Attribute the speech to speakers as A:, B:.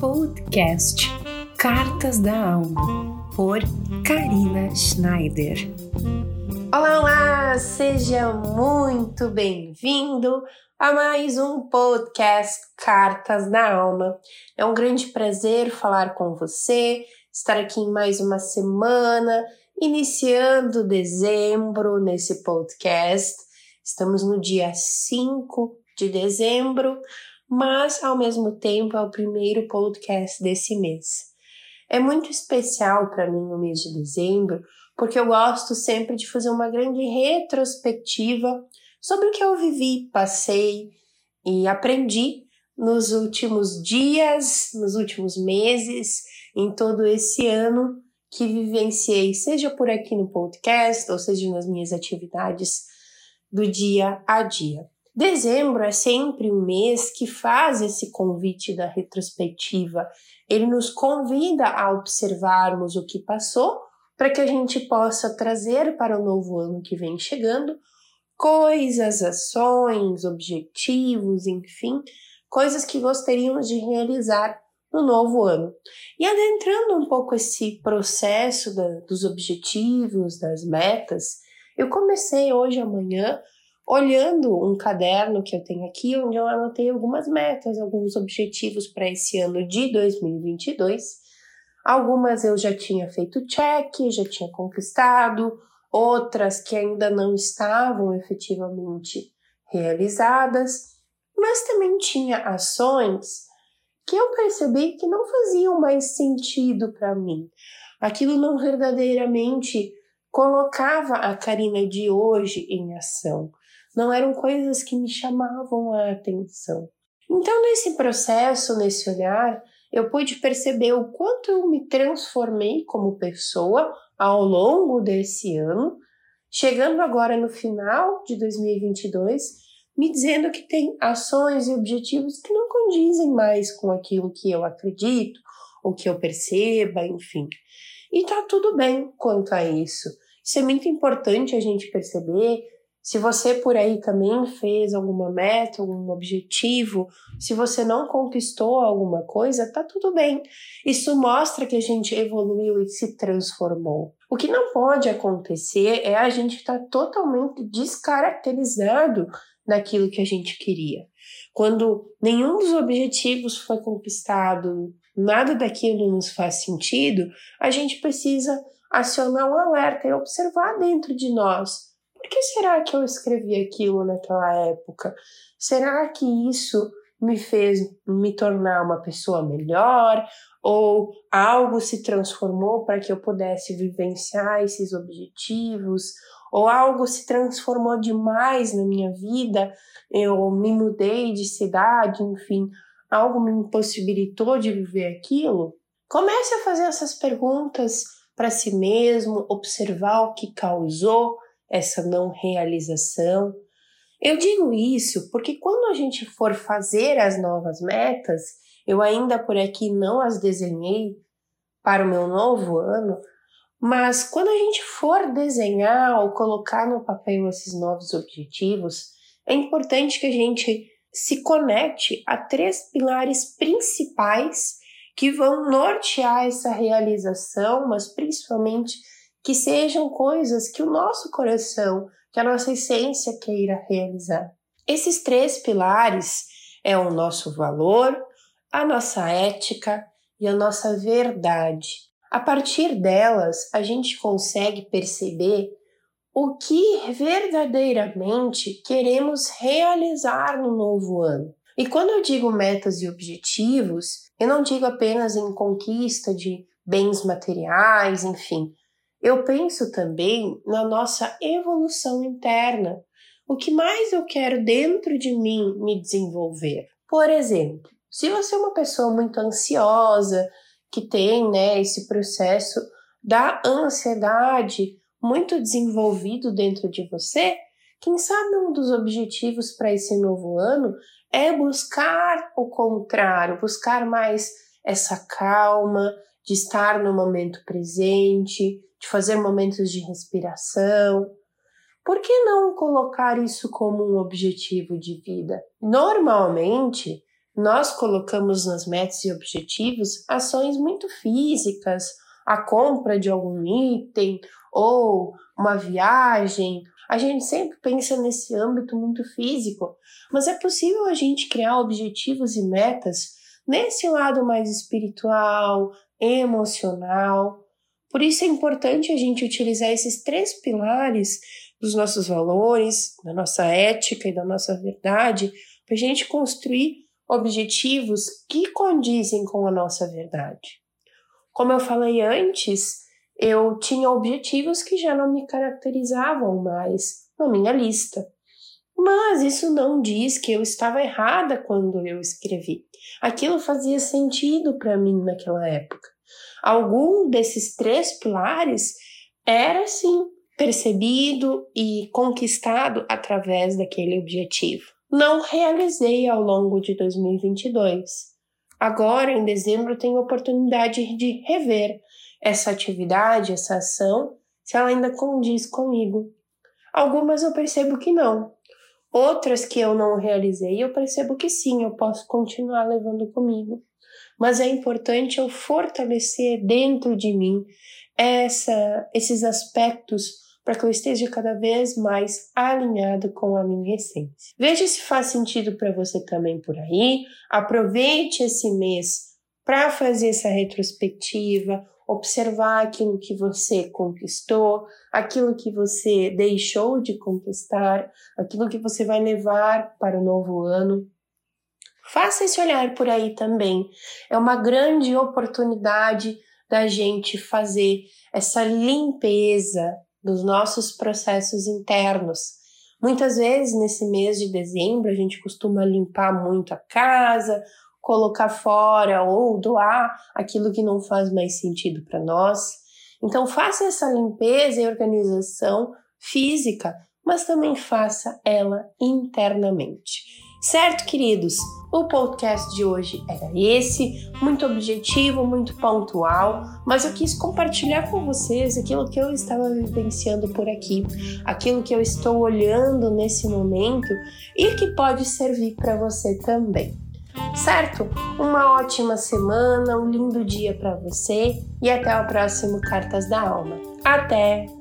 A: Podcast Cartas da Alma, por Karina Schneider.
B: Olá, olá! Seja muito bem-vindo a mais um podcast Cartas da Alma. É um grande prazer falar com você, estar aqui em mais uma semana, iniciando dezembro nesse podcast. Estamos no dia 5 de dezembro mas ao mesmo tempo é o primeiro podcast desse mês. É muito especial para mim o mês de dezembro, porque eu gosto sempre de fazer uma grande retrospectiva sobre o que eu vivi, passei e aprendi nos últimos dias, nos últimos meses, em todo esse ano que vivenciei, seja por aqui no podcast ou seja nas minhas atividades do dia a dia. Dezembro é sempre um mês que faz esse convite da retrospectiva. Ele nos convida a observarmos o que passou para que a gente possa trazer para o novo ano que vem chegando coisas, ações, objetivos, enfim, coisas que gostaríamos de realizar no novo ano. E adentrando um pouco esse processo da, dos objetivos, das metas, eu comecei hoje amanhã olhando um caderno que eu tenho aqui, onde eu anotei algumas metas, alguns objetivos para esse ano de 2022. Algumas eu já tinha feito check, já tinha conquistado, outras que ainda não estavam efetivamente realizadas, mas também tinha ações que eu percebi que não faziam mais sentido para mim. Aquilo não verdadeiramente colocava a Karina de hoje em ação não eram coisas que me chamavam a atenção. Então, nesse processo, nesse olhar, eu pude perceber o quanto eu me transformei como pessoa ao longo desse ano, chegando agora no final de 2022, me dizendo que tem ações e objetivos que não condizem mais com aquilo que eu acredito, ou que eu perceba, enfim. E tá tudo bem quanto a isso. Isso é muito importante a gente perceber se você por aí também fez alguma meta, algum objetivo, se você não conquistou alguma coisa, tá tudo bem. Isso mostra que a gente evoluiu e se transformou. O que não pode acontecer é a gente estar tá totalmente descaracterizado naquilo que a gente queria. Quando nenhum dos objetivos foi conquistado, nada daquilo nos faz sentido, a gente precisa acionar um alerta e observar dentro de nós por que será que eu escrevi aquilo naquela época? Será que isso me fez me tornar uma pessoa melhor? Ou algo se transformou para que eu pudesse vivenciar esses objetivos? Ou algo se transformou demais na minha vida? Eu me mudei de cidade, enfim, algo me impossibilitou de viver aquilo? Comece a fazer essas perguntas para si mesmo, observar o que causou essa não realização. Eu digo isso porque quando a gente for fazer as novas metas, eu ainda por aqui não as desenhei para o meu novo ano, mas quando a gente for desenhar ou colocar no papel esses novos objetivos, é importante que a gente se conecte a três pilares principais que vão nortear essa realização, mas principalmente que sejam coisas que o nosso coração, que a nossa essência queira realizar. Esses três pilares é o nosso valor, a nossa ética e a nossa verdade. A partir delas, a gente consegue perceber o que verdadeiramente queremos realizar no novo ano. E quando eu digo metas e objetivos, eu não digo apenas em conquista de bens materiais, enfim, eu penso também na nossa evolução interna. O que mais eu quero dentro de mim me desenvolver? Por exemplo, se você é uma pessoa muito ansiosa, que tem né, esse processo da ansiedade muito desenvolvido dentro de você, quem sabe um dos objetivos para esse novo ano é buscar o contrário, buscar mais essa calma, de estar no momento presente, de fazer momentos de respiração. Por que não colocar isso como um objetivo de vida? Normalmente, nós colocamos nas metas e objetivos ações muito físicas, a compra de algum item ou uma viagem. A gente sempre pensa nesse âmbito muito físico, mas é possível a gente criar objetivos e metas nesse lado mais espiritual, emocional. Por isso é importante a gente utilizar esses três pilares dos nossos valores, da nossa ética e da nossa verdade, para a gente construir objetivos que condizem com a nossa verdade. Como eu falei antes, eu tinha objetivos que já não me caracterizavam mais na minha lista. Mas isso não diz que eu estava errada quando eu escrevi. Aquilo fazia sentido para mim naquela época. Algum desses três pilares era sim percebido e conquistado através daquele objetivo. Não realizei ao longo de 2022. Agora, em dezembro, tenho oportunidade de rever essa atividade, essa ação, se ela ainda condiz comigo. Algumas eu percebo que não. Outras que eu não realizei, eu percebo que sim, eu posso continuar levando comigo. Mas é importante eu fortalecer dentro de mim essa, esses aspectos para que eu esteja cada vez mais alinhado com a minha essência. Veja se faz sentido para você também por aí. Aproveite esse mês para fazer essa retrospectiva, observar aquilo que você conquistou, aquilo que você deixou de conquistar, aquilo que você vai levar para o novo ano. Faça esse olhar por aí também. É uma grande oportunidade da gente fazer essa limpeza dos nossos processos internos. Muitas vezes nesse mês de dezembro a gente costuma limpar muito a casa, colocar fora ou doar aquilo que não faz mais sentido para nós. Então faça essa limpeza e organização física, mas também faça ela internamente. Certo, queridos? O podcast de hoje era esse, muito objetivo, muito pontual, mas eu quis compartilhar com vocês aquilo que eu estava vivenciando por aqui, aquilo que eu estou olhando nesse momento e que pode servir para você também. Certo? Uma ótima semana, um lindo dia para você e até o próximo Cartas da Alma. Até!